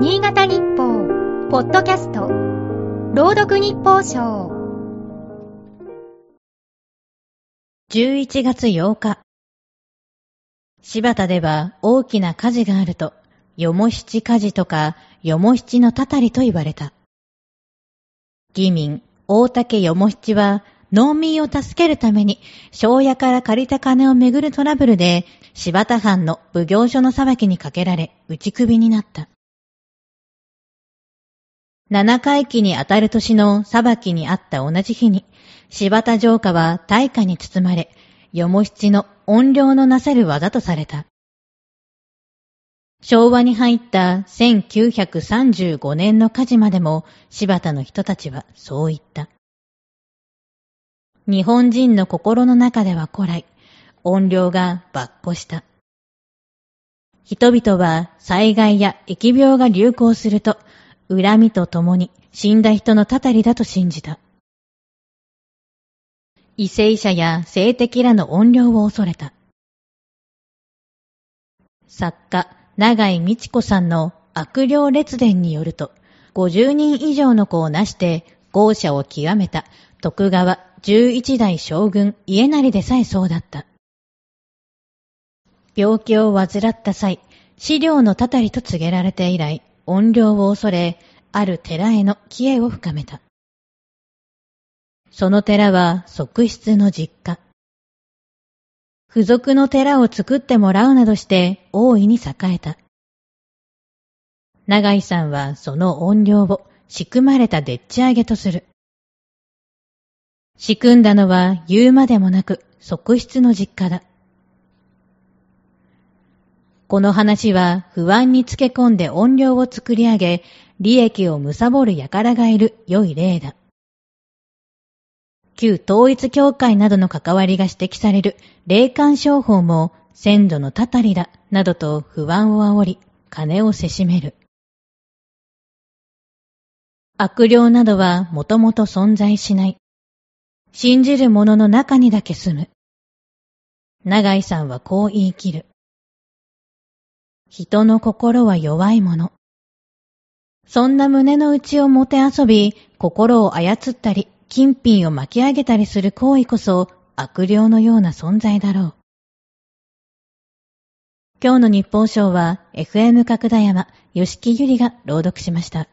新潟日報、ポッドキャスト、朗読日報賞。11月8日。柴田では大きな火事があると、よも七火事とか、よも七のたたりと言われた。義民、大竹よも七は、農民を助けるために、庄屋から借りた金をめぐるトラブルで、柴田藩の奉行所の裁きにかけられ、打ち首になった。七回忌にあたる年の裁きにあった同じ日に、柴田城下は大火に包まれ、よも七の音量のなせる技とされた。昭和に入った1935年の火事までも柴田の人たちはそう言った。日本人の心の中では古来、音量が抜古した。人々は災害や疫病が流行すると、恨みとともに死んだ人のたたりだと信じた。異性者や性的らの音量を恐れた。作家、長井美智子さんの悪霊列伝によると、50人以上の子をなして豪者を極めた徳川11代将軍家成でさえそうだった。病気を患った際、資料のたたりと告げられて以来、音量を恐れ、ある寺への帰依を深めた。その寺は側室の実家。付属の寺を作ってもらうなどして大いに栄えた。長井さんはその音量を仕組まれたでっち上げとする。仕組んだのは言うまでもなく側室の実家だ。この話は不安につけ込んで音量を作り上げ、利益を貪る輩がいる良い例だ。旧統一教会などの関わりが指摘される霊感商法も先祖のたたりだなどと不安を煽り、金をせしめる。悪霊などはもともと存在しない。信じる者の中にだけ住む。長井さんはこう言い切る。人の心は弱いもの。そんな胸の内をもてあそび、心を操ったり、金品を巻き上げたりする行為こそ悪霊のような存在だろう。今日の日報賞は FM 角田山、吉木ゆりが朗読しました。